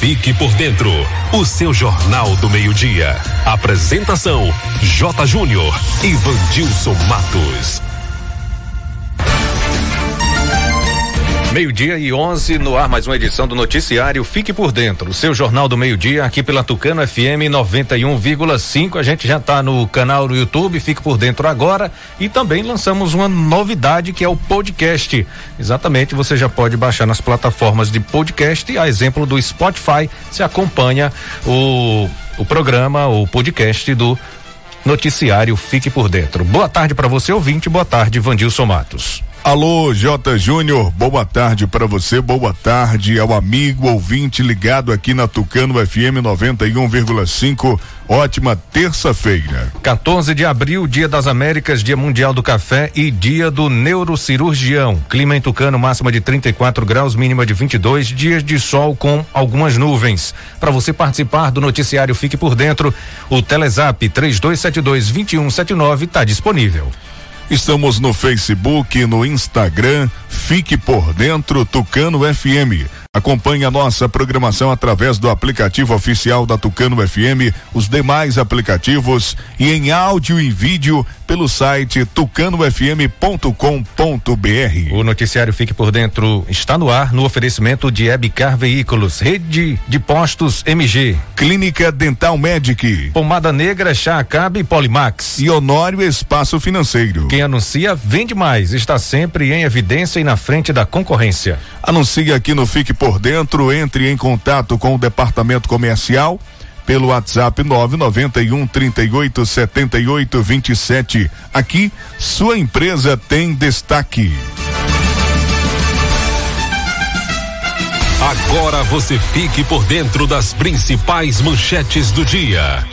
Fique por Dentro, o seu Jornal do Meio-Dia. Apresentação: J. Júnior e Vandilson Matos. Meio-dia e 11 no ar, mais uma edição do Noticiário Fique por Dentro, o seu jornal do meio-dia, aqui pela Tucano FM 91,5. A gente já está no canal do YouTube, Fique por Dentro agora. E também lançamos uma novidade que é o podcast. Exatamente, você já pode baixar nas plataformas de podcast, a exemplo do Spotify. Se acompanha o, o programa, o podcast do Noticiário Fique por Dentro. Boa tarde para você, ouvinte. Boa tarde, Vandilson Matos. Alô, J. Júnior, boa tarde para você, boa tarde ao amigo ouvinte ligado aqui na Tucano FM 91,5. Ótima terça-feira. 14 de abril, Dia das Américas, Dia Mundial do Café e Dia do Neurocirurgião. Clima em Tucano, máxima de 34 graus, mínima de 22, dias de sol com algumas nuvens. Para você participar do noticiário Fique por Dentro, o Telezap 3272 2179 está disponível. Estamos no Facebook, no Instagram, fique por dentro Tucano FM. Acompanhe a nossa programação através do aplicativo oficial da Tucano FM, os demais aplicativos e em áudio e vídeo pelo site tucanofm.com.br. O noticiário Fique por Dentro está no ar no oferecimento de Ebcar Veículos, Rede de Postos MG, Clínica Dental Medic, Pomada Negra, Chá Acabe e Polimax e Honório Espaço Financeiro. Quem anuncia vende mais, está sempre em evidência e na frente da concorrência. Anuncie aqui no Fique por Dentro, entre em contato com o departamento comercial pelo WhatsApp 991 38 78 27. Aqui, sua empresa tem destaque. Agora você fique por dentro das principais manchetes do dia.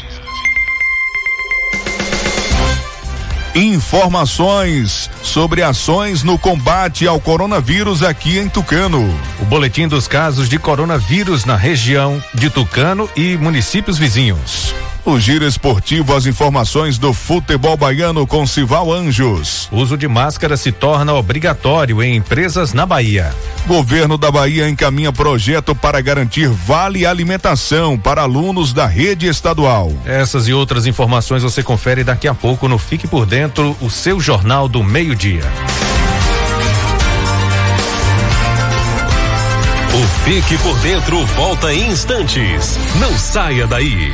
Informações sobre ações no combate ao coronavírus aqui em Tucano. O boletim dos casos de coronavírus na região de Tucano e municípios vizinhos. O giro esportivo, as informações do futebol baiano com Sival Anjos. Uso de máscara se torna obrigatório em empresas na Bahia. Governo da Bahia encaminha projeto para garantir vale alimentação para alunos da rede estadual. Essas e outras informações você confere daqui a pouco no Fique por Dentro, o seu jornal do meio-dia. O Fique por Dentro volta em instantes. Não saia daí.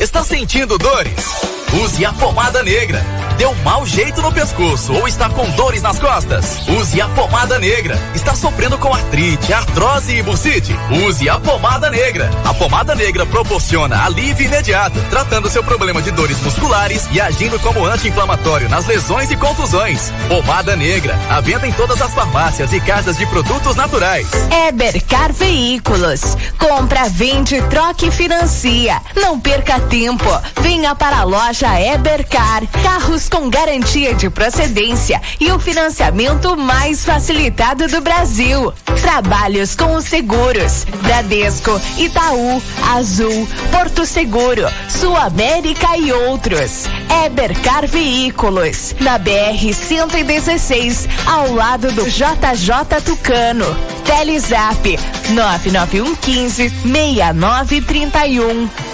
Está sentindo dores? Use a pomada negra. Deu mau jeito no pescoço ou está com dores nas costas? Use a pomada negra. Está sofrendo com artrite, artrose e bursite? Use a pomada negra. A pomada negra proporciona alívio imediato, tratando seu problema de dores musculares e agindo como anti-inflamatório nas lesões e contusões. Pomada negra. A venda em todas as farmácias e casas de produtos naturais. Ebercar Veículos. Compra, vende, troca e financia. Não perca tempo. Venha para a loja Ebercar. Carros com garantia de procedência e o financiamento mais facilitado do Brasil. Trabalhos com os seguros. Bradesco, Itaú, Azul, Porto Seguro, Sul América e outros. Ebercar Veículos. Na BR 116, ao lado do JJ Tucano. Telezap 99115 6931.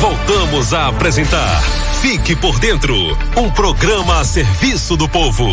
Voltamos a apresentar Fique por Dentro um programa a serviço do povo.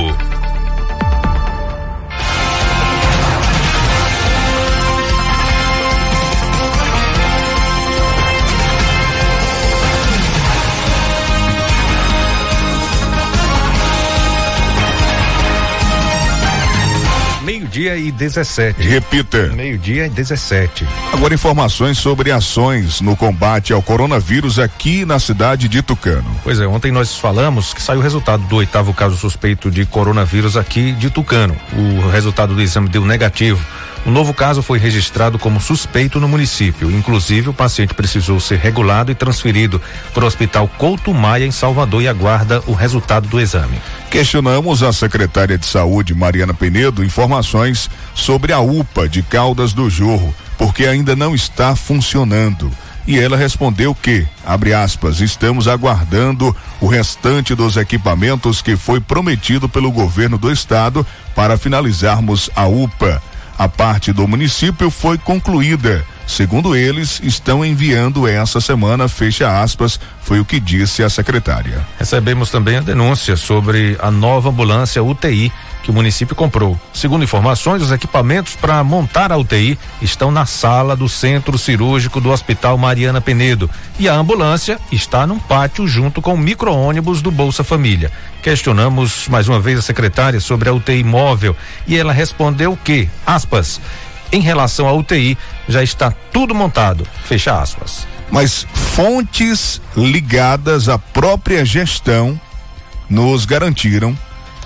Meio-dia e 17. Repita. Meio-dia e 17. Agora informações sobre ações no combate ao coronavírus aqui na cidade de Tucano. Pois é, ontem nós falamos que saiu o resultado do oitavo caso suspeito de coronavírus aqui de Tucano. O resultado do exame deu negativo. O novo caso foi registrado como suspeito no município. Inclusive, o paciente precisou ser regulado e transferido para o Hospital Couto Maia, em Salvador, e aguarda o resultado do exame. Questionamos a secretária de Saúde, Mariana Penedo, informações sobre a UPA de Caldas do Jorro, porque ainda não está funcionando. E ela respondeu que, abre aspas, estamos aguardando o restante dos equipamentos que foi prometido pelo governo do estado para finalizarmos a UPA. A parte do município foi concluída. Segundo eles, estão enviando essa semana, fecha aspas, foi o que disse a secretária. Recebemos também a denúncia sobre a nova ambulância UTI que o município comprou. Segundo informações, os equipamentos para montar a UTI estão na sala do centro cirúrgico do Hospital Mariana Penedo e a ambulância está num pátio junto com o micro-ônibus do Bolsa Família. Questionamos mais uma vez a secretária sobre a UTI móvel e ela respondeu que, aspas, em relação à UTI, já está tudo montado, fecha aspas. Mas fontes ligadas à própria gestão nos garantiram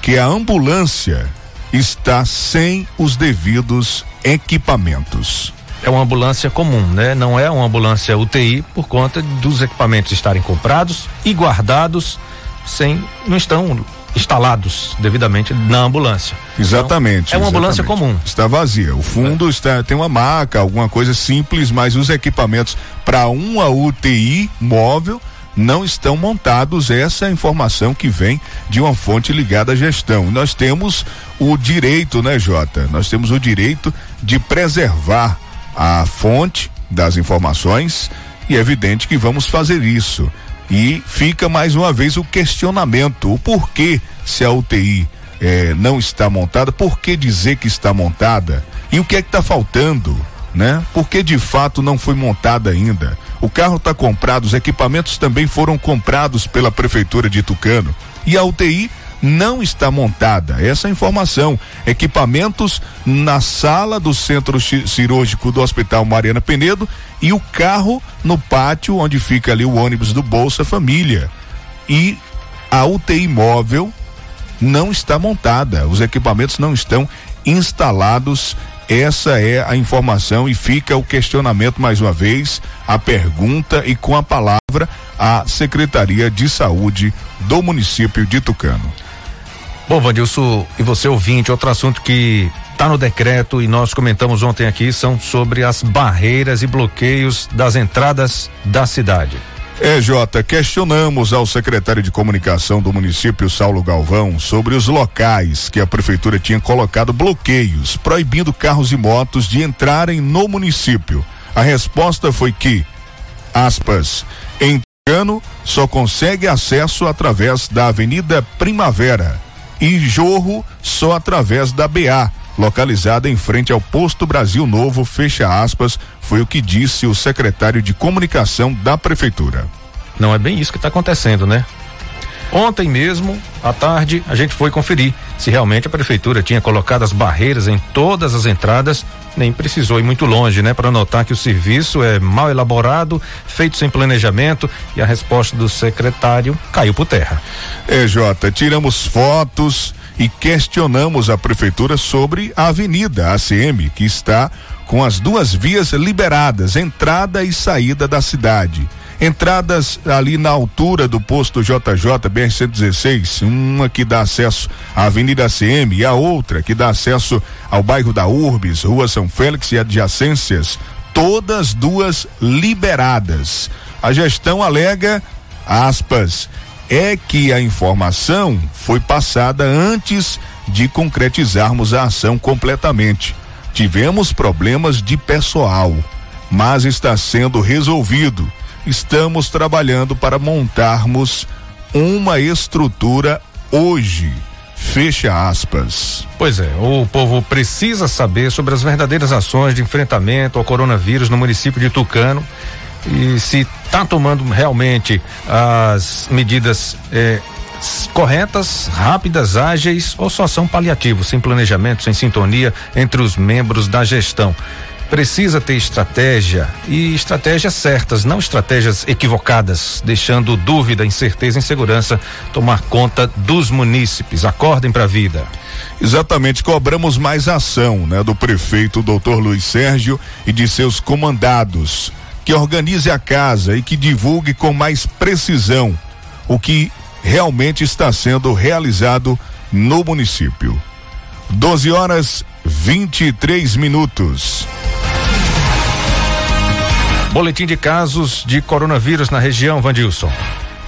que a ambulância está sem os devidos equipamentos. É uma ambulância comum, né? Não é uma ambulância UTI por conta dos equipamentos estarem comprados e guardados sem não estão instalados devidamente na ambulância. Exatamente. Então, é uma ambulância comum. Está vazia. O fundo é. está tem uma maca, alguma coisa simples, mas os equipamentos para uma UTI móvel não estão montados. Essa é a informação que vem de uma fonte ligada à gestão. Nós temos o direito, né, Jota? Nós temos o direito de preservar a fonte das informações e é evidente que vamos fazer isso. E fica mais uma vez o questionamento: o porquê se a UTI eh, não está montada, por que dizer que está montada? E o que é que está faltando? Né? Porque de fato não foi montada ainda. O carro está comprado, os equipamentos também foram comprados pela prefeitura de Tucano. E a UTI não está montada. Essa é informação. Equipamentos na sala do centro cirúrgico do Hospital Mariana Penedo e o carro no pátio onde fica ali o ônibus do Bolsa Família. E a UTI móvel não está montada. Os equipamentos não estão instalados. Essa é a informação e fica o questionamento mais uma vez, a pergunta e com a palavra a Secretaria de Saúde do município de Tucano. Bom, Vandilson, e você ouvinte, outro assunto que está no decreto e nós comentamos ontem aqui são sobre as barreiras e bloqueios das entradas da cidade. É, Jota, questionamos ao secretário de comunicação do município, Saulo Galvão, sobre os locais que a prefeitura tinha colocado bloqueios, proibindo carros e motos de entrarem no município. A resposta foi que, aspas, em Tucano só consegue acesso através da Avenida Primavera e Jorro só através da BA, localizada em frente ao Posto Brasil Novo, fecha aspas, foi o que disse o secretário de comunicação da prefeitura. Não é bem isso que está acontecendo, né? Ontem mesmo, à tarde, a gente foi conferir se realmente a prefeitura tinha colocado as barreiras em todas as entradas, nem precisou ir muito longe, né, para notar que o serviço é mal elaborado, feito sem planejamento e a resposta do secretário caiu por terra. É, Jota, tiramos fotos e questionamos a prefeitura sobre a avenida ACM, que está com as duas vias liberadas, entrada e saída da cidade Entradas ali na altura do posto JJ BR-116, uma que dá acesso à Avenida CM e a outra que dá acesso ao bairro da Urbis, Rua São Félix e adjacências, todas duas liberadas. A gestão alega, aspas, é que a informação foi passada antes de concretizarmos a ação completamente. Tivemos problemas de pessoal, mas está sendo resolvido. Estamos trabalhando para montarmos uma estrutura hoje. Fecha aspas. Pois é, o povo precisa saber sobre as verdadeiras ações de enfrentamento ao coronavírus no município de Tucano e se está tomando realmente as medidas eh, corretas, rápidas, ágeis ou só são paliativos, sem planejamento, sem sintonia entre os membros da gestão. Precisa ter estratégia e estratégias certas, não estratégias equivocadas, deixando dúvida, incerteza e insegurança tomar conta dos munícipes. Acordem para a vida. Exatamente, cobramos mais ação, né, do prefeito Dr. Luiz Sérgio e de seus comandados, que organize a casa e que divulgue com mais precisão o que realmente está sendo realizado no município. 12 horas 23 minutos. Boletim de casos de coronavírus na região, Vandilson.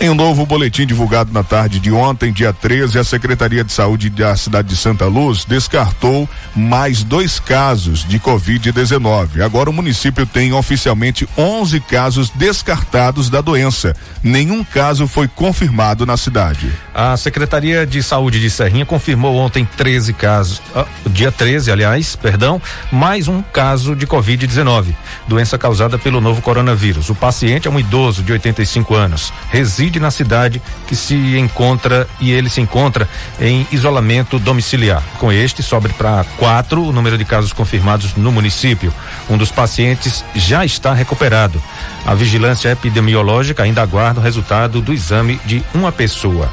Em um novo boletim divulgado na tarde de ontem, dia 13, a Secretaria de Saúde da cidade de Santa Luz descartou mais dois casos de Covid-19. Agora o município tem oficialmente 11 casos descartados da doença. Nenhum caso foi confirmado na cidade. A Secretaria de Saúde de Serrinha confirmou ontem 13 casos, ah, dia 13, aliás, perdão, mais um caso de Covid-19, doença causada pelo novo coronavírus. O paciente é um idoso de 85 anos, reside na cidade que se encontra e ele se encontra em isolamento domiciliar. Com este, sobe para quatro o número de casos confirmados no município. Um dos pacientes já está recuperado. A vigilância epidemiológica ainda aguarda o resultado do exame de uma pessoa.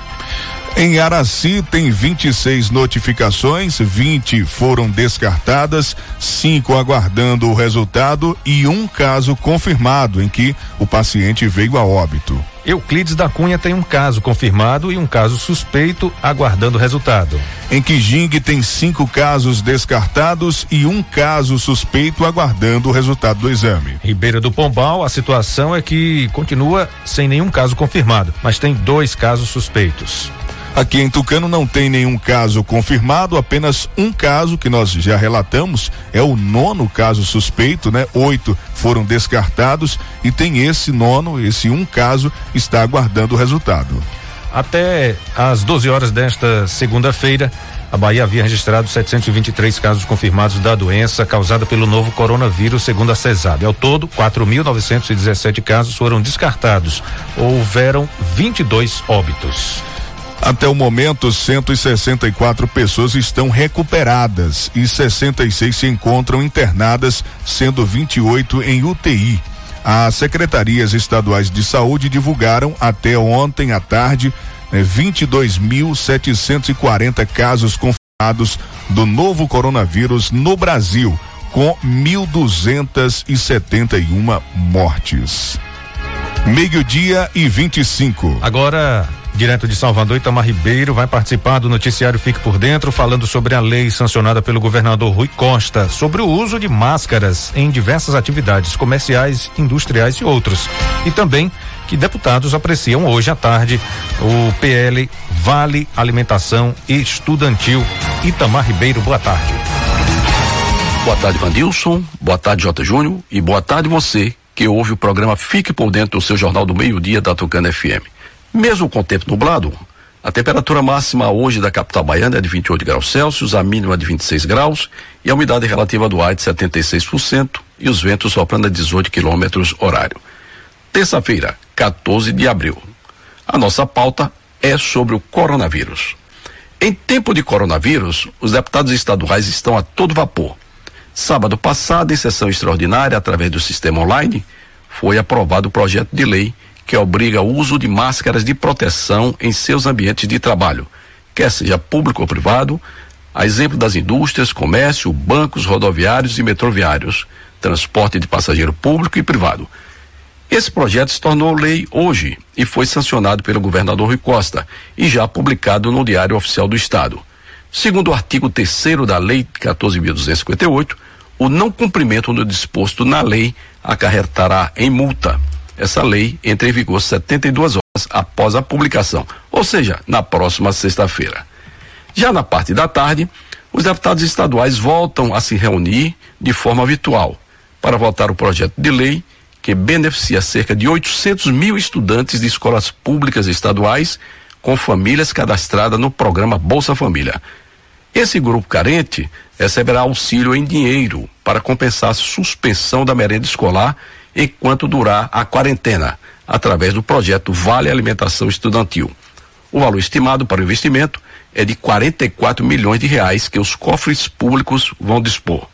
Em Araci tem 26 notificações, 20 foram descartadas, cinco aguardando o resultado e um caso confirmado em que o paciente veio a óbito. Euclides da Cunha tem um caso confirmado e um caso suspeito aguardando resultado. Em Quijing tem cinco casos descartados e um caso suspeito aguardando o resultado do exame. Ribeira do Pombal, a situação é que continua sem nenhum caso confirmado, mas tem dois casos suspeitos. Aqui em Tucano não tem nenhum caso confirmado, apenas um caso que nós já relatamos, é o nono caso suspeito, né? Oito foram descartados e tem esse nono, esse um caso, está aguardando o resultado. Até às 12 horas desta segunda-feira, a Bahia havia registrado 723 casos confirmados da doença causada pelo novo coronavírus, segundo a CESAB. Ao todo, 4.917 casos foram descartados. Houveram 22 óbitos. Até o momento, 164 pessoas estão recuperadas e 66 se encontram internadas, sendo 28 em UTI. As secretarias estaduais de saúde divulgaram até ontem à tarde né, 22.740 casos confirmados do novo coronavírus no Brasil, com 1.271 mortes. Meio-dia e 25. Agora Direto de Salvador, Itamar Ribeiro vai participar do noticiário Fique por Dentro, falando sobre a lei sancionada pelo governador Rui Costa sobre o uso de máscaras em diversas atividades comerciais, industriais e outros. E também que deputados apreciam hoje à tarde o PL Vale Alimentação Estudantil. Itamar Ribeiro, boa tarde. Boa tarde, Vandilson. Boa tarde, J. Júnior. E boa tarde você que ouve o programa Fique por Dentro do seu Jornal do Meio-Dia da Tucana FM. Mesmo com o tempo nublado, a temperatura máxima hoje da capital baiana é de 28 graus Celsius, a mínima de 26 graus e a umidade relativa do ar de 76% e os ventos soprando a 18 quilômetros horário. Terça-feira, 14 de abril. A nossa pauta é sobre o coronavírus. Em tempo de coronavírus, os deputados estaduais estão a todo vapor. Sábado passado, em sessão extraordinária, através do sistema online, foi aprovado o projeto de lei que obriga o uso de máscaras de proteção em seus ambientes de trabalho, quer seja público ou privado, a exemplo das indústrias, comércio, bancos, rodoviários e metroviários, transporte de passageiro público e privado. Esse projeto se tornou lei hoje e foi sancionado pelo governador Rui Costa e já publicado no Diário Oficial do Estado. Segundo o artigo 3 da Lei 14.258, o não cumprimento do disposto na lei acarretará em multa. Essa lei entra em vigor 72 horas após a publicação, ou seja, na próxima sexta-feira. Já na parte da tarde, os deputados estaduais voltam a se reunir de forma virtual para votar o projeto de lei que beneficia cerca de 800 mil estudantes de escolas públicas estaduais com famílias cadastradas no programa Bolsa Família. Esse grupo carente receberá auxílio em dinheiro para compensar a suspensão da merenda escolar enquanto durar a quarentena, através do projeto Vale Alimentação Estudantil. O valor estimado para o investimento é de 44 milhões de reais que os cofres públicos vão dispor.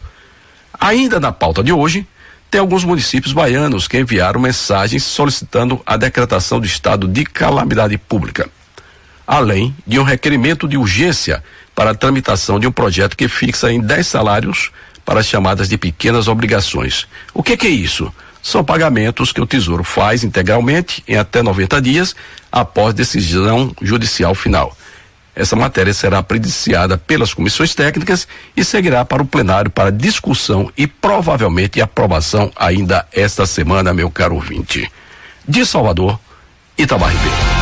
Ainda na pauta de hoje, tem alguns municípios baianos que enviaram mensagens solicitando a decretação do estado de calamidade pública, além de um requerimento de urgência para a tramitação de um projeto que fixa em 10 salários para as chamadas de pequenas obrigações. O que, que é isso? São pagamentos que o Tesouro faz integralmente em até 90 dias após decisão judicial final. Essa matéria será prediciada pelas comissões técnicas e seguirá para o plenário para discussão e provavelmente aprovação ainda esta semana, meu caro ouvinte. De Salvador, Itamar Ribeiro.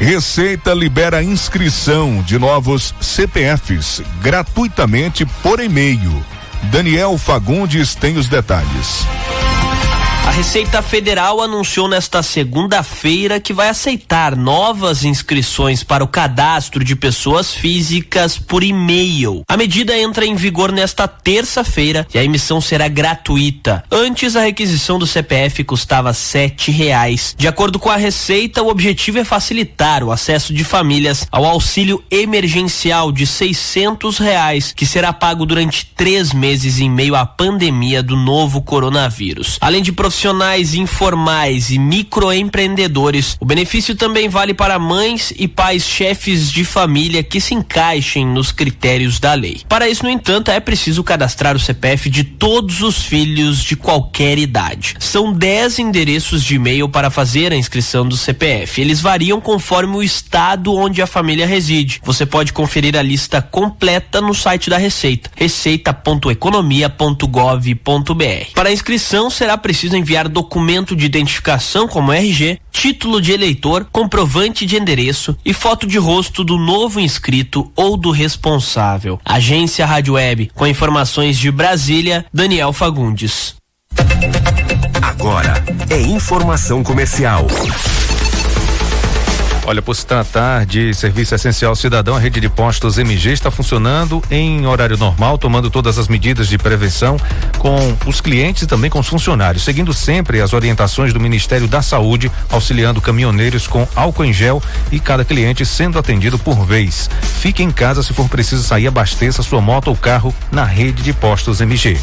Receita libera inscrição de novos CPFs gratuitamente por e-mail. Daniel Fagundes tem os detalhes. A Receita Federal anunciou nesta segunda-feira que vai aceitar novas inscrições para o cadastro de pessoas físicas por e-mail. A medida entra em vigor nesta terça-feira e a emissão será gratuita. Antes, a requisição do CPF custava sete reais. De acordo com a Receita, o objetivo é facilitar o acesso de famílias ao auxílio emergencial de seiscentos reais, que será pago durante três meses em meio à pandemia do novo coronavírus. Além de profissionais profissionais informais e microempreendedores. O benefício também vale para mães e pais chefes de família que se encaixem nos critérios da lei. Para isso, no entanto, é preciso cadastrar o CPF de todos os filhos de qualquer idade. São 10 endereços de e-mail para fazer a inscrição do CPF. Eles variam conforme o estado onde a família reside. Você pode conferir a lista completa no site da Receita, receita.economia.gov.br. Para a inscrição será preciso enviar enviar documento de identificação como RG, título de eleitor, comprovante de endereço e foto de rosto do novo inscrito ou do responsável. Agência Rádio Web, com informações de Brasília, Daniel Fagundes. Agora é informação comercial. Olha, por se tratar de serviço essencial cidadão, a rede de postos MG está funcionando em horário normal, tomando todas as medidas de prevenção com os clientes e também com os funcionários, seguindo sempre as orientações do Ministério da Saúde, auxiliando caminhoneiros com álcool em gel e cada cliente sendo atendido por vez. Fique em casa se for preciso sair, abasteça sua moto ou carro na rede de postos MG.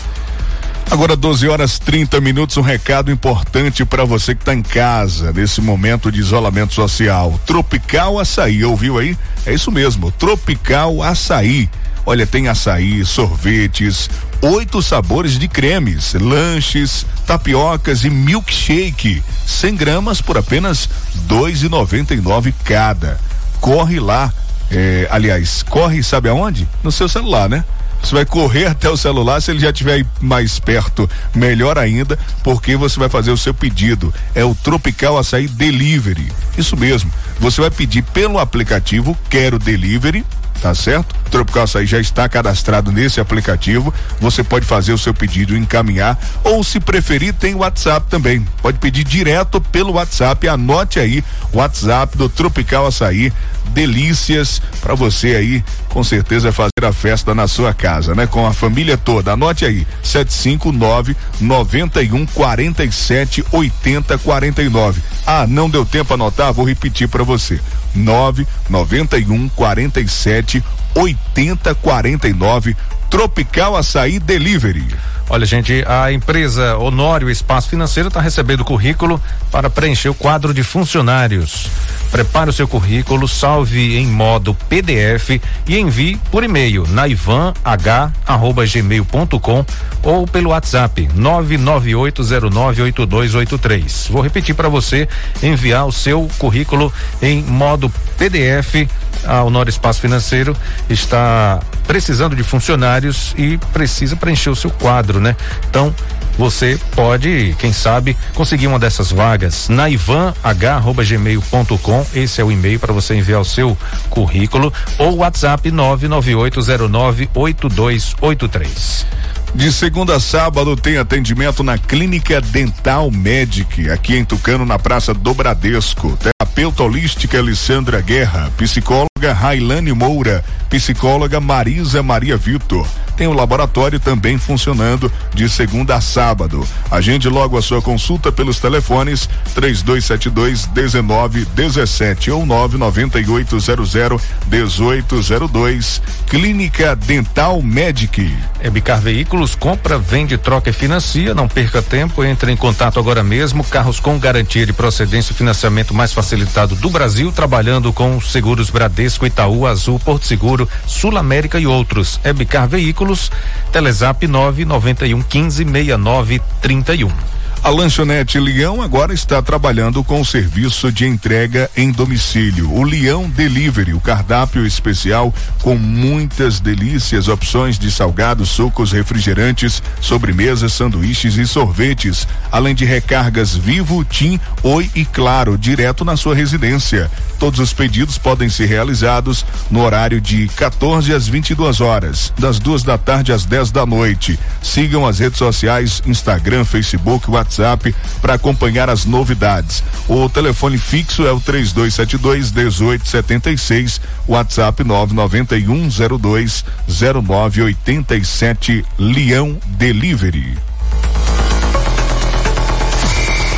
Agora 12 horas 30 minutos, um recado importante para você que está em casa nesse momento de isolamento social. Tropical Açaí, ouviu aí? É isso mesmo, Tropical Açaí. Olha, tem açaí, sorvetes, oito sabores de cremes, lanches, tapiocas e milkshake. 100 gramas por apenas dois e noventa e nove cada. Corre lá, é, aliás, corre sabe aonde? No seu celular, né? Você vai correr até o celular, se ele já estiver mais perto, melhor ainda, porque você vai fazer o seu pedido. É o Tropical Açaí Delivery. Isso mesmo. Você vai pedir pelo aplicativo Quero Delivery tá certo? Tropical Açaí já está cadastrado nesse aplicativo. Você pode fazer o seu pedido encaminhar, ou se preferir, tem o WhatsApp também. Pode pedir direto pelo WhatsApp. Anote aí o WhatsApp do Tropical Açaí. Delícias para você aí, com certeza fazer a festa na sua casa, né? Com a família toda. Anote aí: 759 91 47 80 49. Ah, não deu tempo anotar? Vou repetir para você. 991 47 80 49 Tropical Açaí Delivery. Olha, gente, a empresa Honório Espaço Financeiro está recebendo currículo para preencher o quadro de funcionários. Prepare o seu currículo, salve em modo PDF e envie por e-mail naivanh@gmail.com ou pelo WhatsApp 998098283. Vou repetir para você enviar o seu currículo em modo PDF a Honor Espaço Financeiro está precisando de funcionários e precisa preencher o seu quadro, né? Então, você pode, quem sabe, conseguir uma dessas vagas na ivanh@gmail.com. Esse é o e-mail para você enviar o seu currículo ou WhatsApp 998098283. De segunda a sábado tem atendimento na Clínica Dental Medic, aqui em Tucano, na Praça do Bradesco. Terapeuta holística Alessandra Guerra, psicóloga Railane Moura, psicóloga Marisa Maria Vitor. Tem o laboratório também funcionando de segunda a sábado. Agende logo a sua consulta pelos telefones 3272 1917 ou 99800 1802. Clínica Dental Medic. É Bicar Veículos, compra, vende, troca e financia. Não perca tempo, entre em contato agora mesmo. Carros com garantia de procedência e financiamento mais facilitado do Brasil, trabalhando com seguros Bradesco, Itaú, Azul, Porto Seguro, Sul América e outros. Bicar Veículos, Telezap 991 15 69 31. A lanchonete Leão agora está trabalhando com o serviço de entrega em domicílio. O Leão Delivery, o cardápio especial com muitas delícias, opções de salgados, sucos, refrigerantes, sobremesas, sanduíches e sorvetes, além de recargas Vivo, Tim, Oi e Claro, direto na sua residência. Todos os pedidos podem ser realizados no horário de 14 às 22 horas, das duas da tarde às 10 da noite. Sigam as redes sociais, Instagram, Facebook, WhatsApp WhatsApp para acompanhar as novidades. O telefone fixo é o 3272 1876, WhatsApp 99102 0987 Leão Delivery.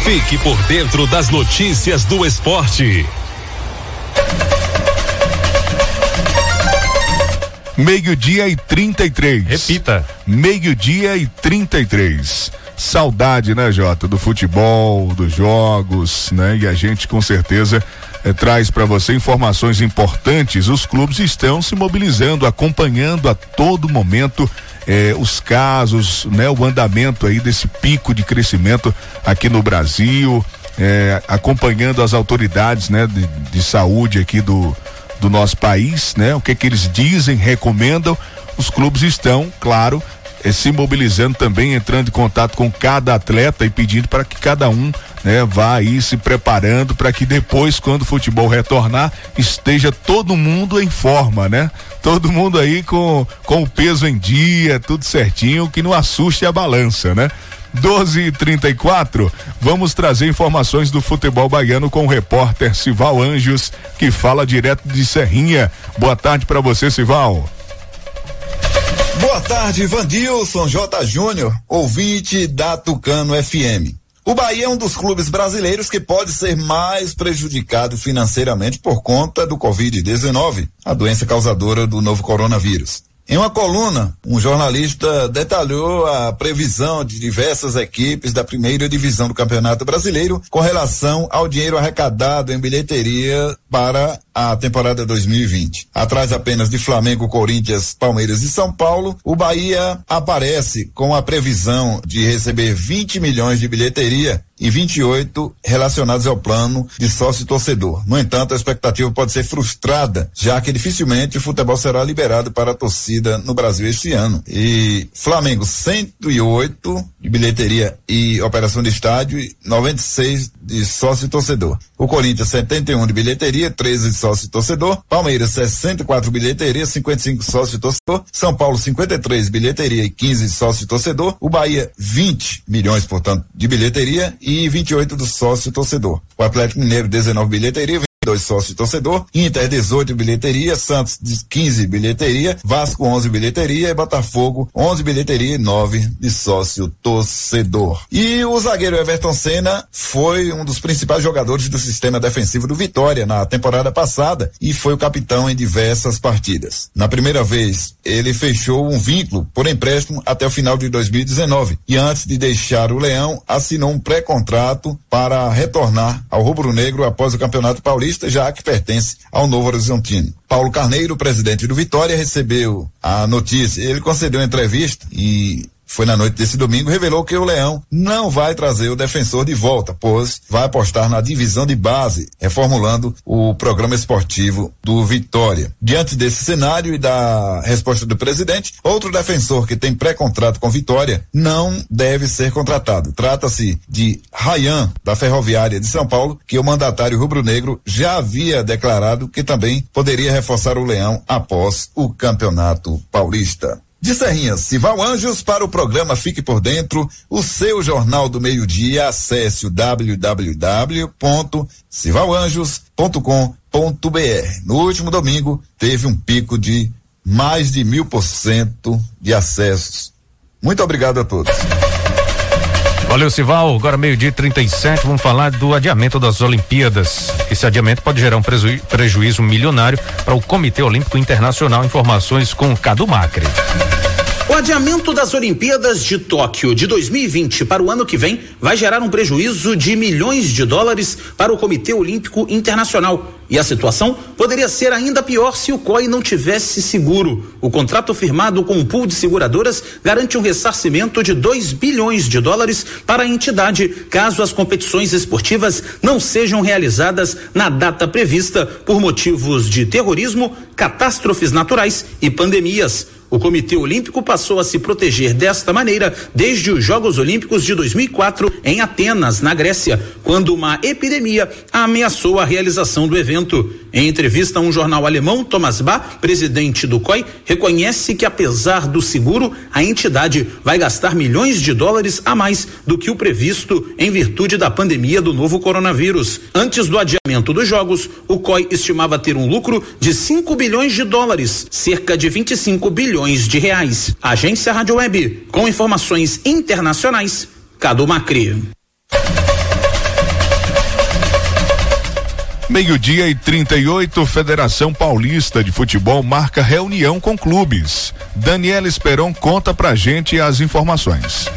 Fique por dentro das notícias do esporte. Meio-dia e 33. Repita. Meio-dia e 33. Saudade, né, Jota, do futebol, dos jogos, né? E a gente com certeza eh, traz para você informações importantes. Os clubes estão se mobilizando, acompanhando a todo momento eh, os casos, né? O andamento aí desse pico de crescimento aqui no Brasil, eh, acompanhando as autoridades, né? De, de saúde aqui do, do nosso país, né? O que que eles dizem, recomendam. Os clubes estão, claro, eh, se mobilizando também, entrando em contato com cada atleta e pedindo para que cada um né, vá aí se preparando para que depois, quando o futebol retornar, esteja todo mundo em forma, né? Todo mundo aí com, com o peso em dia, tudo certinho, que não assuste a balança, né? 12 e 34 vamos trazer informações do futebol baiano com o repórter Sival Anjos, que fala direto de Serrinha. Boa tarde para você, Sival. Boa tarde, Vandilson J. Júnior, ouvinte da Tucano FM. O Bahia é um dos clubes brasileiros que pode ser mais prejudicado financeiramente por conta do Covid-19, a doença causadora do novo coronavírus. Em uma coluna, um jornalista detalhou a previsão de diversas equipes da primeira divisão do Campeonato Brasileiro com relação ao dinheiro arrecadado em bilheteria para a temporada 2020. Atrás apenas de Flamengo, Corinthians, Palmeiras e São Paulo, o Bahia aparece com a previsão de receber 20 milhões de bilheteria e 28 relacionados ao plano de sócio torcedor. No entanto, a expectativa pode ser frustrada, já que dificilmente o futebol será liberado para a torcida no Brasil este ano. E Flamengo 108 de bilheteria e operação de estádio e 96 de sócio torcedor. O Corinthians 71 de bilheteria, 13 de sócio torcedor. Palmeiras 64 bilheteria, 55 sócio torcedor. São Paulo 53 bilheteria e 15 de sócio torcedor. O Bahia 20 milhões, portanto, de bilheteria e 28 do sócio torcedor. O Atlético Mineiro 19 bilheteria, 22 sócios torcedor, Inter 18 bilheteria, Santos 15 bilheteria, Vasco 11 bilheteria e Botafogo 11 bilheteria e 9 de sócio torcedor. E o zagueiro Everton Senna foi um dos principais jogadores do sistema defensivo do Vitória na temporada passada e foi o capitão em diversas partidas. Na primeira vez, ele fechou um vínculo por empréstimo até o final de 2019 e antes de deixar o Leão, assinou um pré-contrato para retornar ao rubro-negro após o Campeonato Paulista, já que pertence ao Novo Horizontino. Paulo Carneiro, presidente do Vitória, recebeu a notícia. Ele concedeu uma entrevista e foi na noite desse domingo, revelou que o Leão não vai trazer o defensor de volta, pois vai apostar na divisão de base, reformulando o programa esportivo do Vitória. Diante desse cenário e da resposta do presidente, outro defensor que tem pré-contrato com Vitória não deve ser contratado. Trata-se de Rayan, da Ferroviária de São Paulo, que o mandatário rubro-negro já havia declarado que também poderia reforçar o Leão após o Campeonato Paulista. De Serrinhas, Sival Anjos para o programa Fique por Dentro, o seu jornal do meio-dia, acesse o www.civalanjos.com.br. No último domingo, teve um pico de mais de mil por cento de acessos. Muito obrigado a todos. Valeu, Sival. Agora meio-dia 37, vamos falar do adiamento das Olimpíadas. Esse adiamento pode gerar um preju prejuízo milionário para o Comitê Olímpico Internacional. Informações com Cadu Macri. O adiamento das Olimpíadas de Tóquio de 2020 para o ano que vem vai gerar um prejuízo de milhões de dólares para o Comitê Olímpico Internacional. E a situação poderia ser ainda pior se o COI não tivesse seguro. O contrato firmado com o um pool de seguradoras garante um ressarcimento de 2 bilhões de dólares para a entidade, caso as competições esportivas não sejam realizadas na data prevista por motivos de terrorismo, catástrofes naturais e pandemias. O Comitê Olímpico passou a se proteger desta maneira desde os Jogos Olímpicos de 2004 em Atenas, na Grécia, quando uma epidemia ameaçou a realização do evento. Em entrevista a um jornal alemão, Thomas Bach, presidente do COI, reconhece que apesar do seguro, a entidade vai gastar milhões de dólares a mais do que o previsto em virtude da pandemia do novo coronavírus. Antes do adiamento dos jogos, o COI estimava ter um lucro de 5 bilhões de dólares, cerca de 25 bilhões de reais. Agência Rádio Web, com informações internacionais, Cadu Macri. Meio-dia e 38, Federação Paulista de Futebol marca reunião com clubes. Daniela Esperon conta pra gente as informações.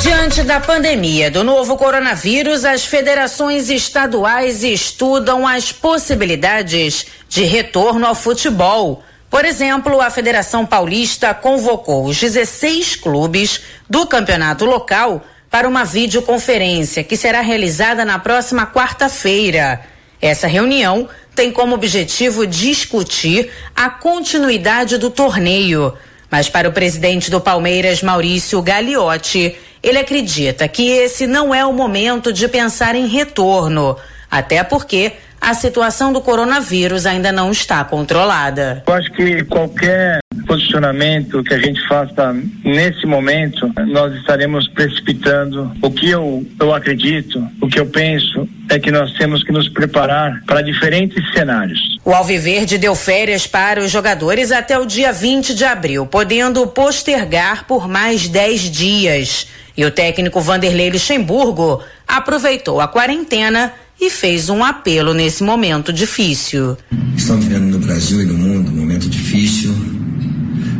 Diante da pandemia do novo coronavírus, as federações estaduais estudam as possibilidades de retorno ao futebol. Por exemplo, a Federação Paulista convocou os 16 clubes do campeonato local para uma videoconferência que será realizada na próxima quarta-feira. Essa reunião tem como objetivo discutir a continuidade do torneio. Mas para o presidente do Palmeiras, Maurício Gagliotti, ele acredita que esse não é o momento de pensar em retorno, até porque a situação do coronavírus ainda não está controlada. Eu acho que qualquer posicionamento que a gente faça nesse momento, nós estaremos precipitando. O que eu, eu acredito, o que eu penso é que nós temos que nos preparar para diferentes cenários. O Alviverde deu férias para os jogadores até o dia 20 de abril, podendo postergar por mais 10 dias. E o técnico Vanderlei Luxemburgo aproveitou a quarentena e fez um apelo nesse momento difícil. Estamos vivendo no Brasil e no mundo um momento difícil.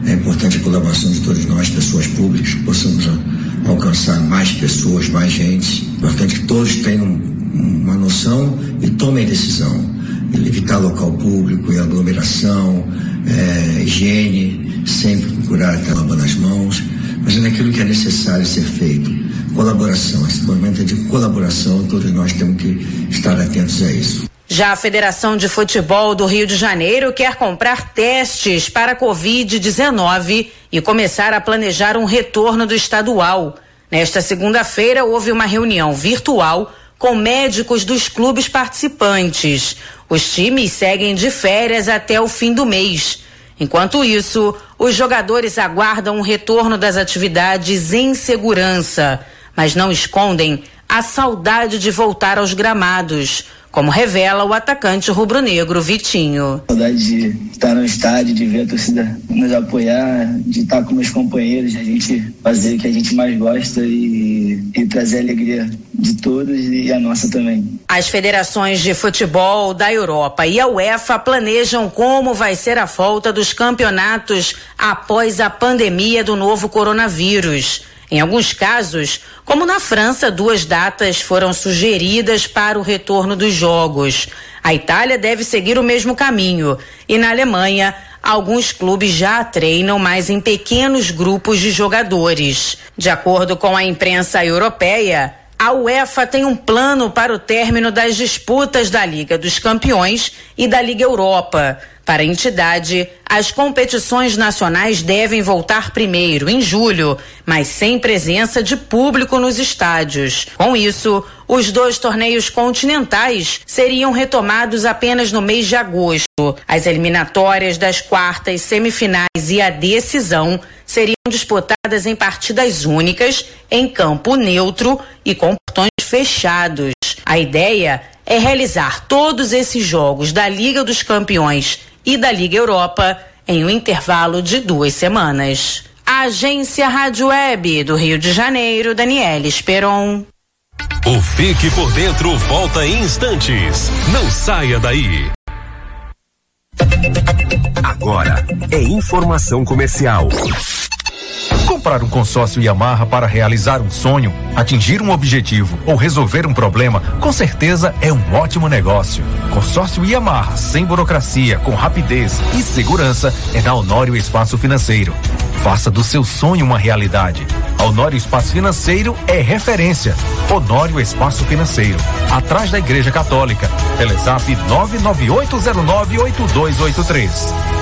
É importante a colaboração de todos nós, pessoas públicas, possamos alcançar mais pessoas, mais gente. É importante que todos tenham uma noção e tomem decisão. Evitar local público e aglomeração, é, higiene, sempre procurar estar lavando as mãos, fazendo aquilo que é necessário ser feito colaboração. Esse momento é de colaboração, todos nós temos que estar atentos a isso. Já a Federação de Futebol do Rio de Janeiro quer comprar testes para Covid-19 e começar a planejar um retorno do estadual. Nesta segunda-feira, houve uma reunião virtual com médicos dos clubes participantes. Os times seguem de férias até o fim do mês. Enquanto isso, os jogadores aguardam o retorno das atividades em segurança mas não escondem a saudade de voltar aos gramados, como revela o atacante rubro-negro Vitinho. Saudade de estar no estádio, de ver a torcida nos apoiar, de estar com meus companheiros, a gente fazer o que a gente mais gosta e, e trazer a alegria de todos e a nossa também. As federações de futebol da Europa e a UEFA planejam como vai ser a volta dos campeonatos após a pandemia do novo coronavírus. Em alguns casos, como na França, duas datas foram sugeridas para o retorno dos jogos. A Itália deve seguir o mesmo caminho e na Alemanha, alguns clubes já treinam mais em pequenos grupos de jogadores. De acordo com a imprensa europeia, a UEFA tem um plano para o término das disputas da Liga dos Campeões e da Liga Europa. Para a entidade, as competições nacionais devem voltar primeiro, em julho, mas sem presença de público nos estádios. Com isso, os dois torneios continentais seriam retomados apenas no mês de agosto. As eliminatórias das quartas, semifinais e a decisão seriam disputadas em partidas únicas, em campo neutro e com portões fechados. A ideia é realizar todos esses jogos da Liga dos Campeões e da Liga Europa em um intervalo de duas semanas. A Agência Rádio Web do Rio de Janeiro, Daniela Esperon. O Fique por Dentro volta em instantes. Não saia daí. Agora é informação comercial. Comprar um consórcio Yamaha para realizar um sonho, atingir um objetivo ou resolver um problema, com certeza é um ótimo negócio. Consórcio Yamaha, sem burocracia, com rapidez e segurança, é na Honório Espaço Financeiro. Faça do seu sonho uma realidade. Honório Espaço Financeiro é referência. Honório Espaço Financeiro, atrás da Igreja Católica. Telezap 998098283.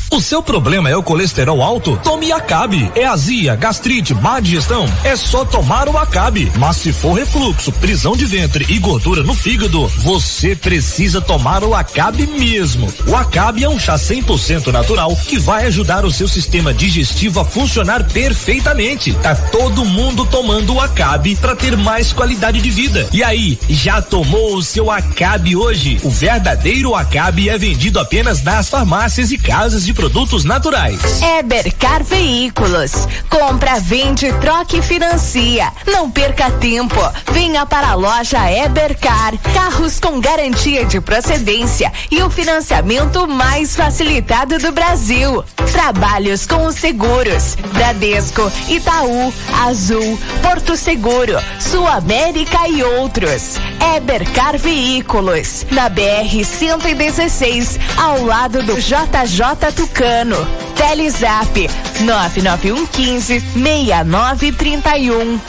O seu problema é o colesterol alto? Tome Acabe. É azia, gastrite, má digestão? É só tomar o Acabe. Mas se for refluxo, prisão de ventre e gordura no fígado, você precisa tomar o Acabe mesmo. O Acabe é um chá 100% natural que vai ajudar o seu sistema digestivo a funcionar perfeitamente. Tá todo mundo tomando o Acabe para ter mais qualidade de vida. E aí, já tomou o seu Acabe hoje? O verdadeiro Acabe é vendido apenas nas farmácias e casas de produtos naturais. Ebercar Veículos. Compra, vende, troca e financia. Não perca tempo. Venha para a loja Ebercar. Carros com garantia de procedência e o financiamento mais facilitado do Brasil. Trabalhos com os seguros. Bradesco, Itaú, Azul, Porto Seguro, Sul América e outros. Ebercar Veículos. Na BR 116, ao lado do JJ Tucano. Tucano. Telezap 99115 6931.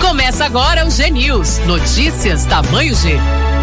Começa agora o G News. Notícias tamanho G.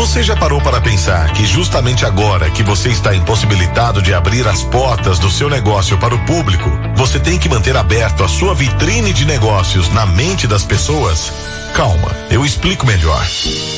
Você já parou para pensar que justamente agora que você está impossibilitado de abrir as portas do seu negócio para o público, você tem que manter aberto a sua vitrine de negócios na mente das pessoas? Calma, eu explico melhor.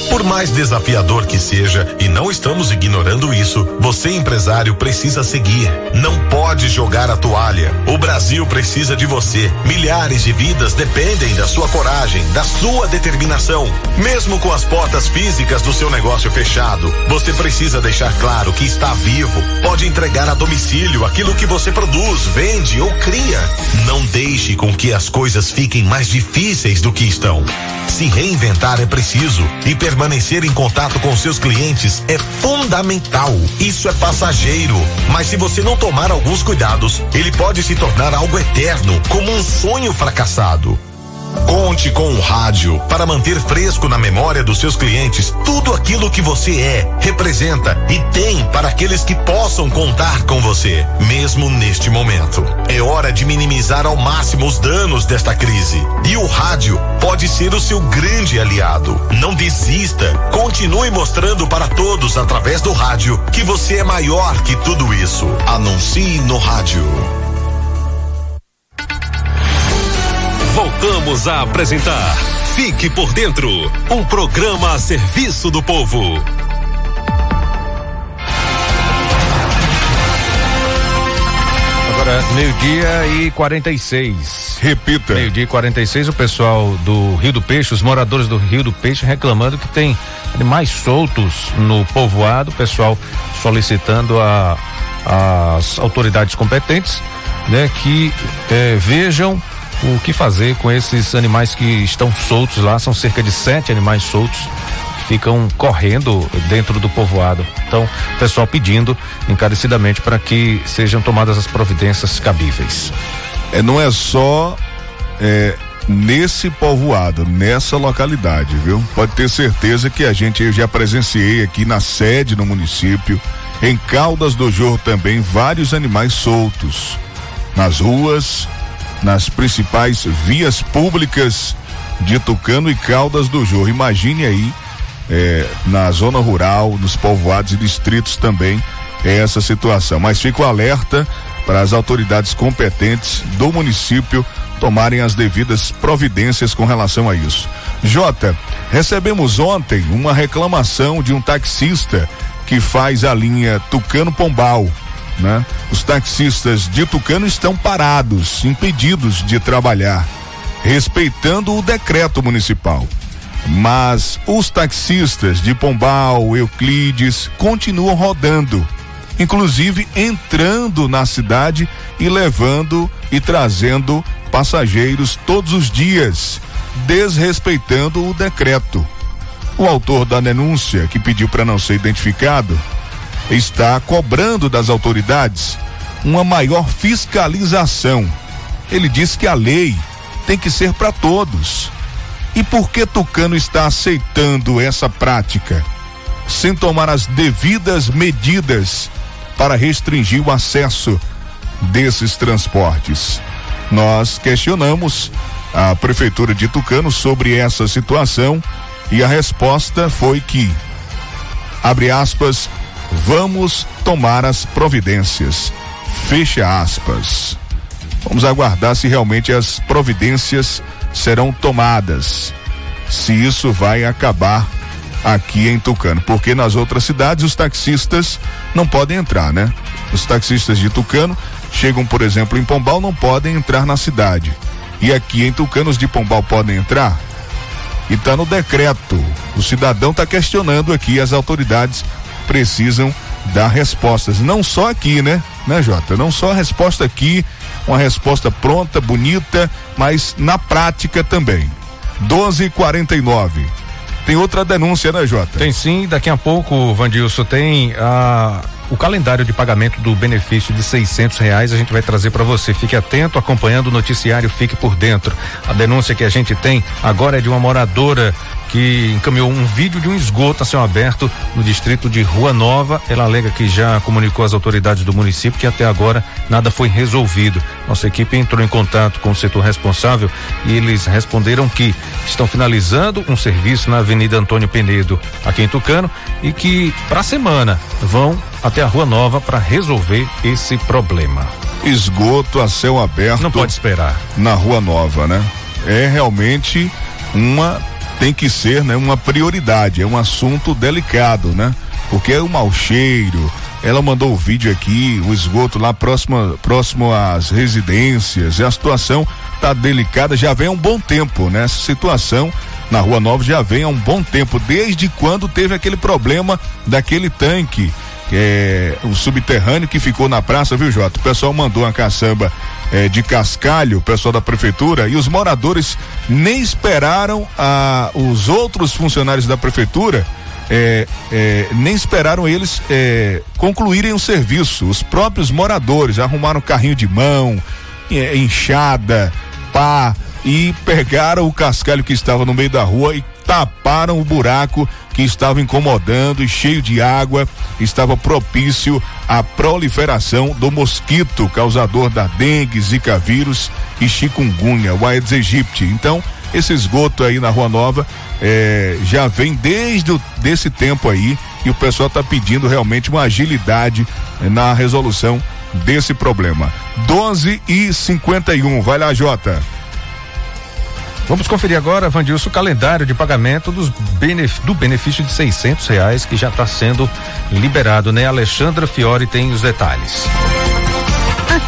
Por mais desafiador que seja, e não estamos ignorando isso, você empresário precisa seguir. Não pode jogar a toalha. O Brasil precisa de você. Milhares de vidas dependem da sua coragem, da sua determinação. Mesmo com as portas físicas do seu negócio fechado, você precisa deixar claro que está vivo. Pode entregar a domicílio aquilo que você produz, vende ou cria. Não deixe com que as coisas fiquem mais difíceis do que estão. Se reinventar é preciso e permanecer em contato com seus clientes é fundamental. Isso é passageiro, mas se você não tomar alguns cuidados, ele pode se tornar algo eterno, como um sonho fracassado. Conte com o rádio para manter fresco na memória dos seus clientes tudo aquilo que você é, representa e tem para aqueles que possam contar com você, mesmo neste momento. É hora de minimizar ao máximo os danos desta crise. E o rádio pode ser o seu grande aliado. Não desista. Continue mostrando para todos através do rádio que você é maior que tudo isso. Anuncie no rádio. Voltamos a apresentar Fique por Dentro um programa a serviço do povo. Agora, meio-dia e 46. Repita. Meio-dia e 46, o pessoal do Rio do Peixe, os moradores do Rio do Peixe reclamando que tem animais soltos no povoado, o pessoal solicitando a, as autoridades competentes, né, que eh, vejam o que fazer com esses animais que estão soltos lá, são cerca de sete animais soltos ficam correndo dentro do povoado. Então, pessoal pedindo encarecidamente para que sejam tomadas as providências cabíveis. É, não é só é, nesse povoado, nessa localidade, viu? Pode ter certeza que a gente eu já presenciei aqui na sede no município, em Caldas do Jorro também, vários animais soltos nas ruas, nas principais vias públicas de Tucano e Caldas do Jorro. Imagine aí, é, na zona rural, nos povoados e distritos também, é essa situação. Mas fico alerta para as autoridades competentes do município tomarem as devidas providências com relação a isso. Jota, recebemos ontem uma reclamação de um taxista que faz a linha Tucano Pombal né? Os taxistas de Tucano estão parados, impedidos de trabalhar, respeitando o decreto municipal. Mas os taxistas de Pombal, Euclides, continuam rodando, inclusive entrando na cidade e levando e trazendo passageiros todos os dias, desrespeitando o decreto. O autor da denúncia, que pediu para não ser identificado, está cobrando das autoridades uma maior fiscalização. Ele diz que a lei tem que ser para todos. E por que Tucano está aceitando essa prática? Sem tomar as devidas medidas para restringir o acesso desses transportes. Nós questionamos a prefeitura de Tucano sobre essa situação e a resposta foi que abre aspas Vamos tomar as providências. Fecha aspas. Vamos aguardar se realmente as providências serão tomadas. Se isso vai acabar aqui em Tucano, porque nas outras cidades os taxistas não podem entrar, né? Os taxistas de Tucano chegam, por exemplo, em Pombal, não podem entrar na cidade. E aqui em Tucano os de Pombal podem entrar? E está no decreto. O cidadão está questionando aqui as autoridades precisam dar respostas. Não só aqui, né? Né, Jota? Não só a resposta aqui, uma resposta pronta, bonita, mas na prática também. 1249. Tem outra denúncia, né, Jota? Tem sim, daqui a pouco, Vandilson, tem a o calendário de pagamento do benefício de seiscentos reais a gente vai trazer para você. Fique atento, acompanhando o noticiário, fique por dentro. A denúncia que a gente tem agora é de uma moradora que encaminhou um vídeo de um esgoto a céu aberto no distrito de Rua Nova. Ela alega que já comunicou às autoridades do município que até agora nada foi resolvido. Nossa equipe entrou em contato com o setor responsável e eles responderam que estão finalizando um serviço na Avenida Antônio Penedo, aqui em Tucano, e que para a semana vão até a Rua Nova para resolver esse problema. Esgoto a céu aberto. Não pode esperar. Na Rua Nova, né? É realmente uma tem que ser, né, uma prioridade, é um assunto delicado, né? Porque é o mau cheiro. Ela mandou o vídeo aqui, o esgoto lá próximo, próximo às residências. E a situação tá delicada, já vem há um bom tempo, né? Essa situação na Rua Nova já vem há um bom tempo, desde quando teve aquele problema daquele tanque é, o subterrâneo que ficou na praça, viu, Jota? O pessoal mandou uma caçamba é, de cascalho, o pessoal da prefeitura, e os moradores nem esperaram a, os outros funcionários da prefeitura. É, é, nem esperaram eles é, concluírem o serviço. Os próprios moradores arrumaram carrinho de mão, é, enxada, pá e pegaram o cascalho que estava no meio da rua e taparam o buraco que estava incomodando e cheio de água, estava propício à proliferação do mosquito causador da dengue, zika vírus e chikungunya, o Aedes aegypti. Então, esse esgoto aí na Rua Nova é, já vem desde o, desse tempo aí e o pessoal está pedindo realmente uma agilidade é, na resolução desse problema. 12 e 51, vai lá, Jota. Vamos conferir agora, Vandilson, o calendário de pagamento dos benef do benefício de seiscentos reais que já está sendo liberado, né? Alexandra Fiore tem os detalhes.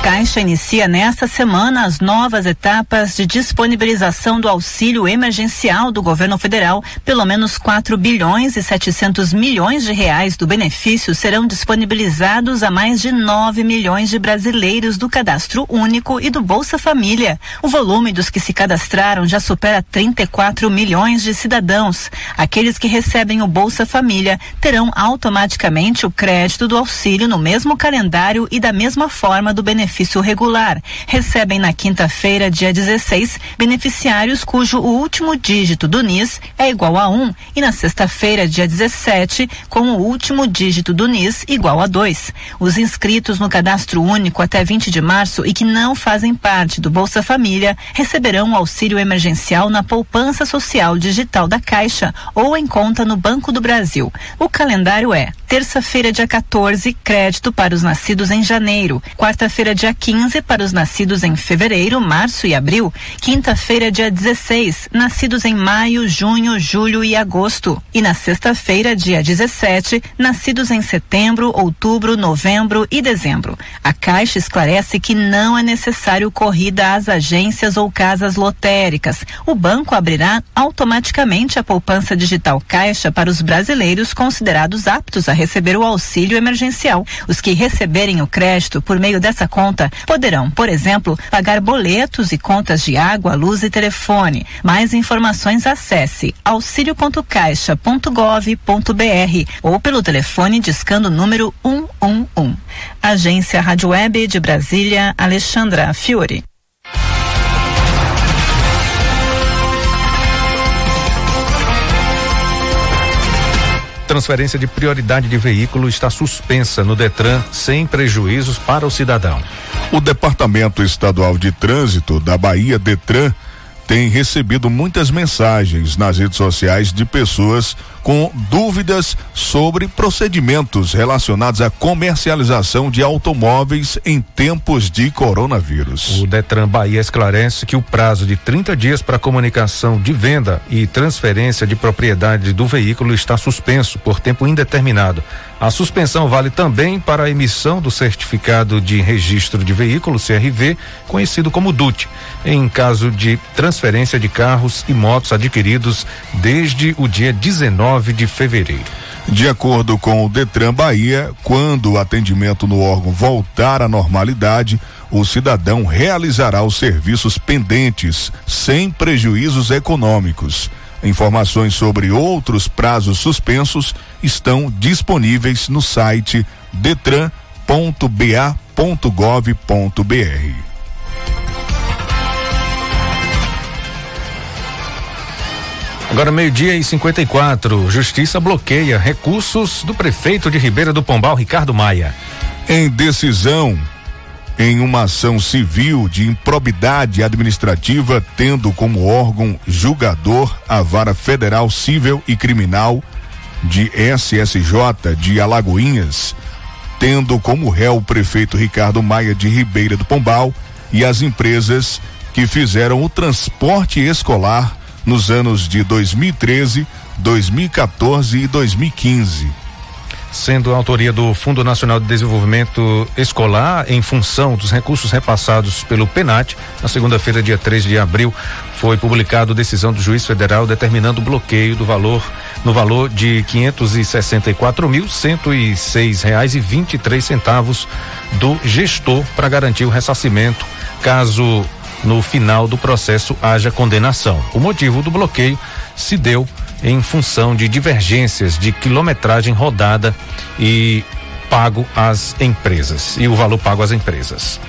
Caixa inicia nesta semana as novas etapas de disponibilização do auxílio emergencial do governo federal. Pelo menos 4 bilhões e 700 milhões de reais do benefício serão disponibilizados a mais de 9 milhões de brasileiros do cadastro único e do Bolsa Família. O volume dos que se cadastraram já supera 34 milhões de cidadãos. Aqueles que recebem o Bolsa Família terão automaticamente o crédito do auxílio no mesmo calendário e da mesma forma do benefício benefício regular. Recebem na quinta-feira, dia 16, beneficiários cujo o último dígito do NIS é igual a 1 um, e na sexta-feira, dia 17, com o último dígito do NIS igual a 2. Os inscritos no cadastro único até 20 de março e que não fazem parte do Bolsa Família receberão o auxílio emergencial na poupança social digital da Caixa ou em conta no Banco do Brasil. O calendário é terça-feira, dia 14, crédito para os nascidos em janeiro, quarta-feira Quarta-feira, dia 15, para os nascidos em fevereiro, março e abril. Quinta-feira, dia 16, nascidos em maio, junho, julho e agosto. E na sexta-feira, dia 17, nascidos em setembro, outubro, novembro e dezembro. A Caixa esclarece que não é necessário corrida às agências ou casas lotéricas. O banco abrirá automaticamente a poupança digital Caixa para os brasileiros considerados aptos a receber o auxílio emergencial. Os que receberem o crédito por meio dessa conta poderão, por exemplo, pagar boletos e contas de água, luz e telefone. Mais informações acesse auxilio.caixa.gov.br ou pelo telefone discando o número 111. Agência Rádio Web de Brasília, Alexandra Fiore. Transferência de prioridade de veículo está suspensa no Detran sem prejuízos para o cidadão. O Departamento Estadual de Trânsito da Bahia Detran tem recebido muitas mensagens nas redes sociais de pessoas com dúvidas sobre procedimentos relacionados à comercialização de automóveis em tempos de coronavírus. O Detran Bahia esclarece que o prazo de 30 dias para comunicação de venda e transferência de propriedade do veículo está suspenso por tempo indeterminado. A suspensão vale também para a emissão do certificado de registro de veículo CRV, conhecido como DUT, em caso de transferência de carros e motos adquiridos desde o dia 19 9 de fevereiro. De acordo com o Detran Bahia, quando o atendimento no órgão voltar à normalidade, o cidadão realizará os serviços pendentes sem prejuízos econômicos. Informações sobre outros prazos suspensos estão disponíveis no site detran.ba.gov.br. Agora, meio-dia e 54. Justiça bloqueia recursos do prefeito de Ribeira do Pombal, Ricardo Maia. Em decisão, em uma ação civil de improbidade administrativa, tendo como órgão julgador a Vara Federal Civil e Criminal de SSJ de Alagoinhas, tendo como réu o prefeito Ricardo Maia de Ribeira do Pombal e as empresas que fizeram o transporte escolar nos anos de 2013, 2014 e 2015 sendo a autoria do Fundo Nacional de Desenvolvimento Escolar, em função dos recursos repassados pelo PENAT, na segunda-feira, dia 3 de abril, foi publicado decisão do juiz federal determinando o bloqueio do valor no valor de quinhentos e sessenta e quatro mil cento e seis reais e vinte e três centavos do gestor para garantir o ressarcimento caso no final do processo haja condenação. O motivo do bloqueio se deu em função de divergências de quilometragem rodada e pago às empresas e o valor pago às empresas.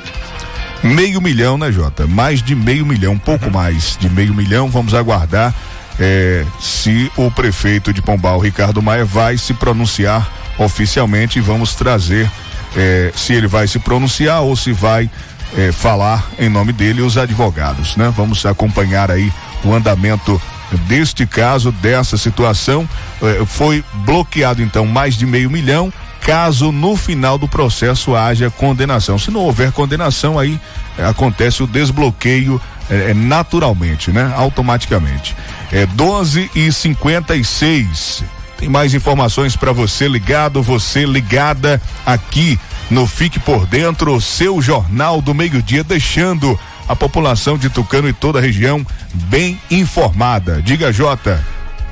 Meio milhão, né, Jota? Mais de meio milhão, um pouco uhum. mais de meio milhão. Vamos aguardar é, se o prefeito de Pombal, Ricardo Maia, vai se pronunciar oficialmente e vamos trazer é, se ele vai se pronunciar ou se vai é, falar em nome dele os advogados, né? Vamos acompanhar aí o andamento deste caso, dessa situação. É, foi bloqueado então mais de meio milhão. Caso no final do processo haja condenação. Se não houver condenação, aí é, acontece o desbloqueio é naturalmente, né? Automaticamente. É 12 e 56 tem mais informações para você ligado, você ligada aqui no Fique por Dentro, seu jornal do meio-dia, deixando a população de Tucano e toda a região bem informada. Diga, Jota.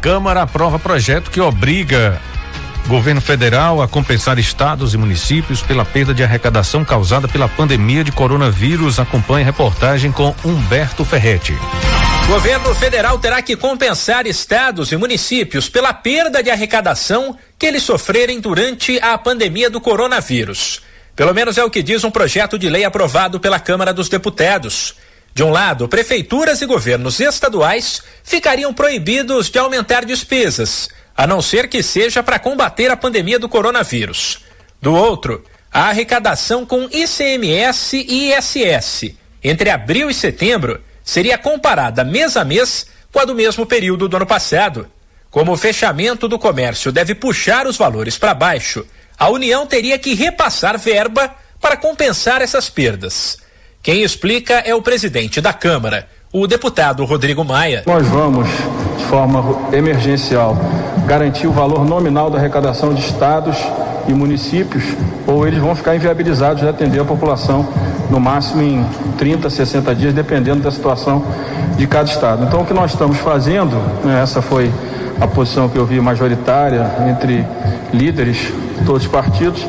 Câmara aprova projeto que obriga governo federal a compensar estados e municípios pela perda de arrecadação causada pela pandemia de coronavírus. Acompanhe reportagem com Humberto Ferretti. Governo federal terá que compensar estados e municípios pela perda de arrecadação que eles sofrerem durante a pandemia do coronavírus. Pelo menos é o que diz um projeto de lei aprovado pela Câmara dos Deputados. De um lado, prefeituras e governos estaduais ficariam proibidos de aumentar despesas, a não ser que seja para combater a pandemia do coronavírus. Do outro, a arrecadação com ICMS e ISS entre abril e setembro seria comparada mês a mês com a do mesmo período do ano passado. Como o fechamento do comércio deve puxar os valores para baixo, a União teria que repassar verba para compensar essas perdas. Quem explica é o presidente da Câmara, o deputado Rodrigo Maia. Nós vamos, de forma emergencial, garantir o valor nominal da arrecadação de estados e municípios, ou eles vão ficar inviabilizados de atender a população no máximo em 30, 60 dias, dependendo da situação de cada estado. Então, o que nós estamos fazendo, né, essa foi a posição que eu vi majoritária entre líderes de todos os partidos,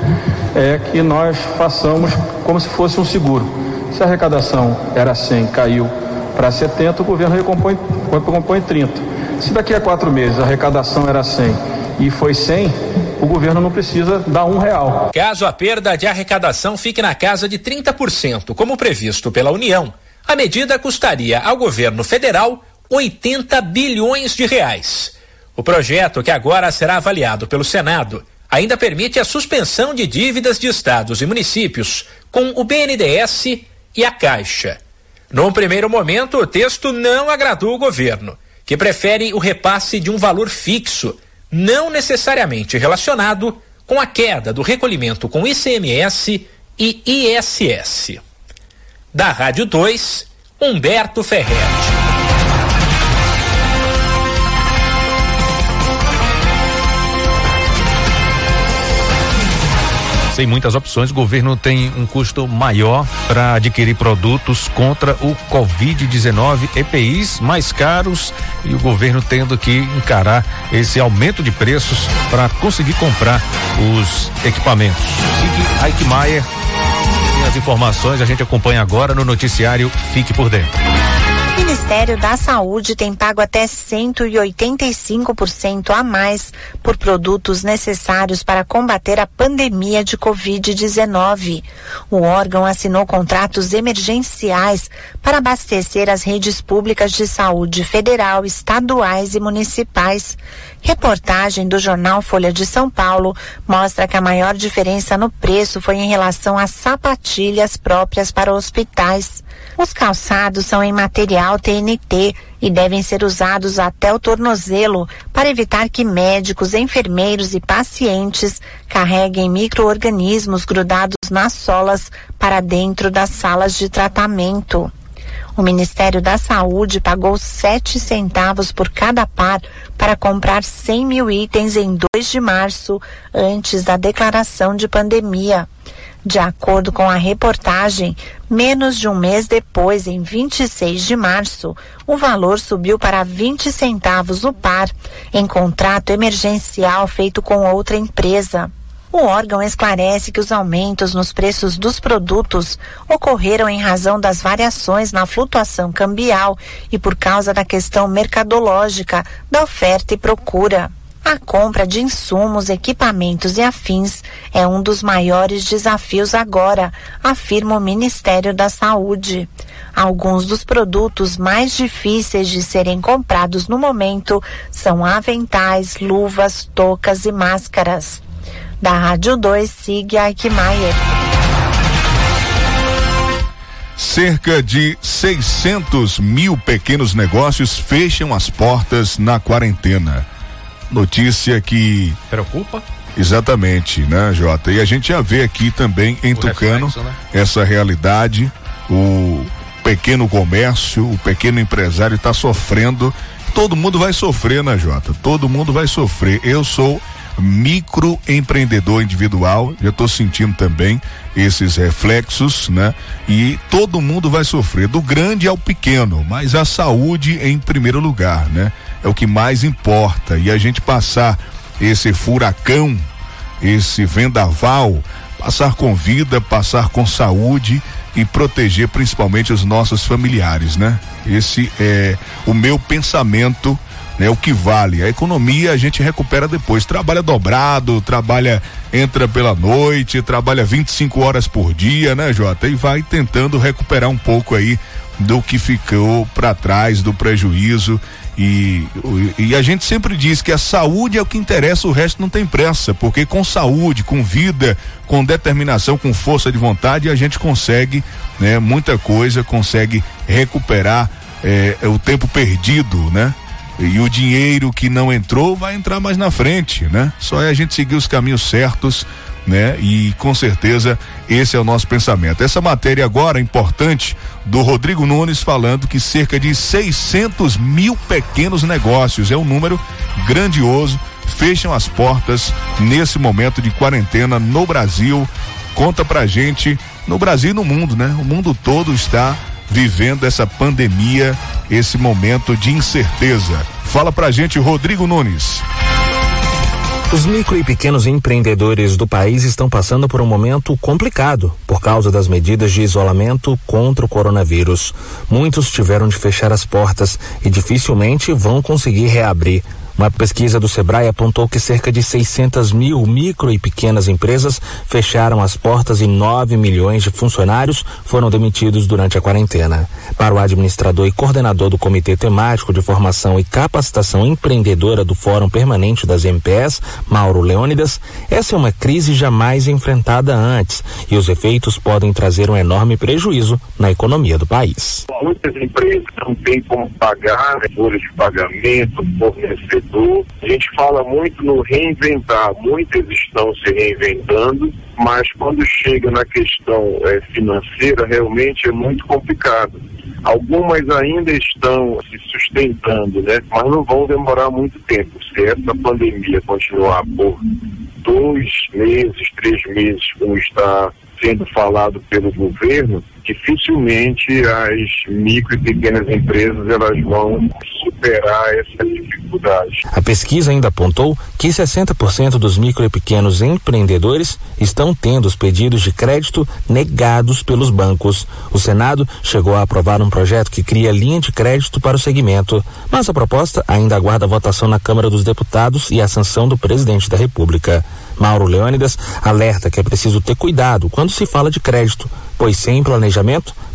é que nós façamos como se fosse um seguro. Se a arrecadação era 100, caiu para 70, o governo recompõe, recompõe 30. Se daqui a quatro meses a arrecadação era 100 e foi 100, o governo não precisa dar um real. Caso a perda de arrecadação fique na casa de 30%, como previsto pela União, a medida custaria ao governo federal 80 bilhões de reais. O projeto, que agora será avaliado pelo Senado, ainda permite a suspensão de dívidas de estados e municípios com o BNDES e a Caixa. Num primeiro momento, o texto não agradou o governo, que prefere o repasse de um valor fixo não necessariamente relacionado com a queda do recolhimento com ICMS e ISS. Da Rádio 2, Humberto Ferretti. Sem muitas opções, o governo tem um custo maior para adquirir produtos contra o Covid-19, EPIs mais caros e o governo tendo que encarar esse aumento de preços para conseguir comprar os equipamentos. Sigue Aikmaier. As informações a gente acompanha agora no noticiário Fique por Dentro. Ministério da Saúde tem pago até 185% a mais por produtos necessários para combater a pandemia de Covid-19. O órgão assinou contratos emergenciais para abastecer as redes públicas de saúde federal, estaduais e municipais. Reportagem do jornal Folha de São Paulo mostra que a maior diferença no preço foi em relação às sapatilhas próprias para hospitais. Os calçados são em material TNT e devem ser usados até o tornozelo para evitar que médicos, enfermeiros e pacientes carreguem micro-organismos grudados nas solas para dentro das salas de tratamento. O Ministério da Saúde pagou sete centavos por cada par para comprar 100 mil itens em 2 de março, antes da declaração de pandemia. De acordo com a reportagem, menos de um mês depois, em 26 de março, o valor subiu para 20 centavos o par, em contrato emergencial feito com outra empresa. O órgão esclarece que os aumentos nos preços dos produtos ocorreram em razão das variações na flutuação cambial e por causa da questão mercadológica da oferta e procura. A compra de insumos, equipamentos e afins é um dos maiores desafios agora, afirma o Ministério da Saúde. Alguns dos produtos mais difíceis de serem comprados no momento são aventais, luvas, toucas e máscaras. Da Rádio 2, siga Aikmaier. Cerca de 600 mil pequenos negócios fecham as portas na quarentena. Notícia que. Preocupa? Exatamente, né, Jota? E a gente já vê aqui também em o Tucano reflexo, né? essa realidade. O pequeno comércio, o pequeno empresário está sofrendo. Todo mundo vai sofrer, né, Jota? Todo mundo vai sofrer. Eu sou microempreendedor individual, já estou sentindo também esses reflexos, né? E todo mundo vai sofrer, do grande ao pequeno, mas a saúde em primeiro lugar, né? É o que mais importa. E a gente passar esse furacão, esse vendaval, passar com vida, passar com saúde e proteger principalmente os nossos familiares, né? Esse é o meu pensamento né? O que vale. A economia a gente recupera depois. Trabalha dobrado, trabalha, entra pela noite, trabalha 25 horas por dia, né, Jota? E vai tentando recuperar um pouco aí do que ficou para trás, do prejuízo. E, e a gente sempre diz que a saúde é o que interessa, o resto não tem pressa, porque com saúde, com vida, com determinação, com força de vontade, a gente consegue né, muita coisa, consegue recuperar é, o tempo perdido, né? E o dinheiro que não entrou vai entrar mais na frente, né? Só é a gente seguir os caminhos certos, né? E com certeza esse é o nosso pensamento. Essa matéria agora importante do Rodrigo Nunes falando que cerca de 600 mil pequenos negócios é um número grandioso fecham as portas nesse momento de quarentena no Brasil. Conta pra gente no Brasil e no mundo, né? O mundo todo está vivendo essa pandemia, esse momento de incerteza. Fala pra gente, Rodrigo Nunes. Os micro e pequenos empreendedores do país estão passando por um momento complicado por causa das medidas de isolamento contra o coronavírus. Muitos tiveram de fechar as portas e dificilmente vão conseguir reabrir. Uma pesquisa do Sebrae apontou que cerca de 600 mil micro e pequenas empresas fecharam as portas e 9 milhões de funcionários foram demitidos durante a quarentena. Para o administrador e coordenador do Comitê Temático de Formação e Capacitação Empreendedora do Fórum Permanente das MPS, Mauro Leônidas, essa é uma crise jamais enfrentada antes e os efeitos podem trazer um enorme prejuízo na economia do país. Muitas empresas não têm como pagar folhas de pagamento, fornecer a gente fala muito no reinventar, muitas estão se reinventando, mas quando chega na questão é, financeira, realmente é muito complicado. Algumas ainda estão se sustentando, né? Mas não vão demorar muito tempo. Se essa pandemia continuar por dois meses, três meses, como está sendo falado pelo governo, dificilmente as micro e pequenas empresas elas vão superar essa dificuldade. A pesquisa ainda apontou que 60% dos micro e pequenos empreendedores estão tendo os pedidos de crédito negados pelos bancos. O Senado chegou a aprovar um projeto que cria linha de crédito para o segmento, mas a proposta ainda aguarda votação na Câmara dos Deputados e a sanção do presidente da República. Mauro Leônidas alerta que é preciso ter cuidado quando se fala de crédito, pois sem planejamento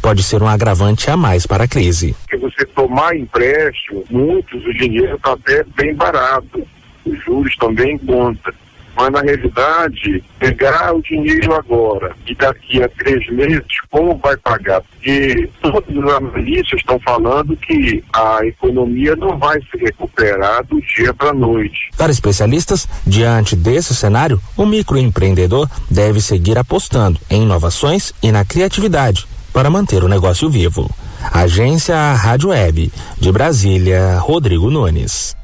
pode ser um agravante a mais para a crise. Se você tomar empréstimo, muitos o dinheiro está até bem barato, os juros também conta mas na realidade, pegar o dinheiro agora e daqui a três meses, como vai pagar? Porque todos os analistas estão falando que a economia não vai se recuperar do dia para a noite. Para especialistas, diante desse cenário, o microempreendedor deve seguir apostando em inovações e na criatividade para manter o negócio vivo. Agência Rádio Web, de Brasília, Rodrigo Nunes.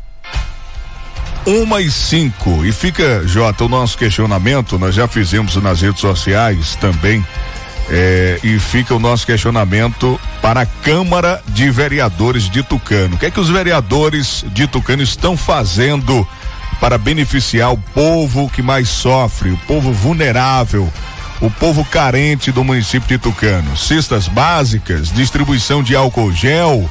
Uma e cinco. E fica, Jota, o nosso questionamento, nós já fizemos nas redes sociais também. É, e fica o nosso questionamento para a Câmara de Vereadores de Tucano. O que é que os vereadores de Tucano estão fazendo para beneficiar o povo que mais sofre, o povo vulnerável, o povo carente do município de Tucano? Cestas básicas, distribuição de álcool gel,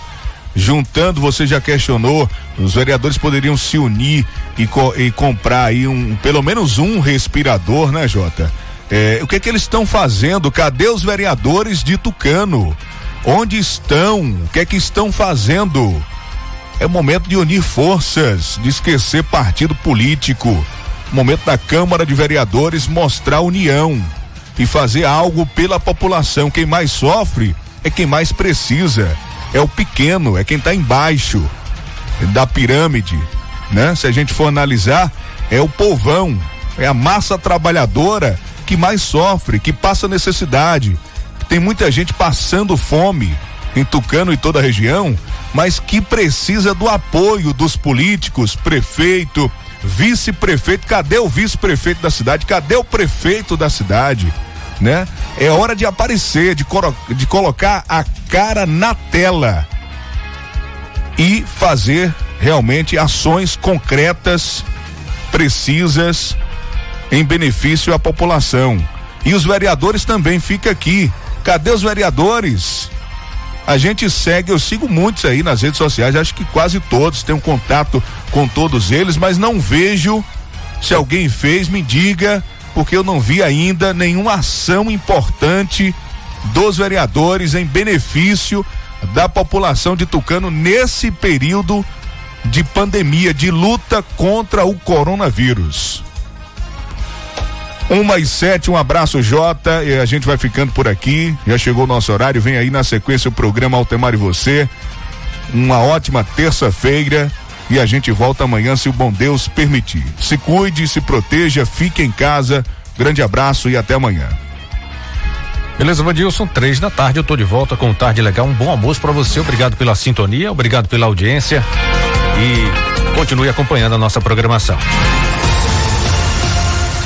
juntando, você já questionou, os vereadores poderiam se unir e, co e comprar aí um, pelo menos um respirador, né, Jota? É, o que é que eles estão fazendo? Cadê os vereadores de Tucano? Onde estão? O que é que estão fazendo? É momento de unir forças, de esquecer partido político. Momento da Câmara de Vereadores mostrar união e fazer algo pela população. Quem mais sofre é quem mais precisa. É o pequeno, é quem está embaixo da pirâmide, né? Se a gente for analisar, é o povão, é a massa trabalhadora que mais sofre, que passa necessidade. Tem muita gente passando fome em Tucano e toda a região, mas que precisa do apoio dos políticos, prefeito, vice-prefeito. Cadê o vice-prefeito da cidade? Cadê o prefeito da cidade? Né? É hora de aparecer, de, de colocar a cara na tela e fazer realmente ações concretas, precisas em benefício à população. E os vereadores também fica aqui. Cadê os vereadores? A gente segue, eu sigo muitos aí nas redes sociais, acho que quase todos têm um contato com todos eles, mas não vejo. Se alguém fez, me diga, porque eu não vi ainda nenhuma ação importante dos vereadores em benefício da população de Tucano nesse período de pandemia, de luta contra o coronavírus. Uma e sete, um abraço Jota, e a gente vai ficando por aqui. Já chegou o nosso horário, vem aí na sequência o programa Altemar e você. Uma ótima terça-feira e a gente volta amanhã se o bom Deus permitir. Se cuide, se proteja, fique em casa. Grande abraço e até amanhã. Beleza, Vandilson, três da tarde, eu tô de volta com o Tarde Legal. Um bom almoço para você, obrigado pela sintonia, obrigado pela audiência e continue acompanhando a nossa programação.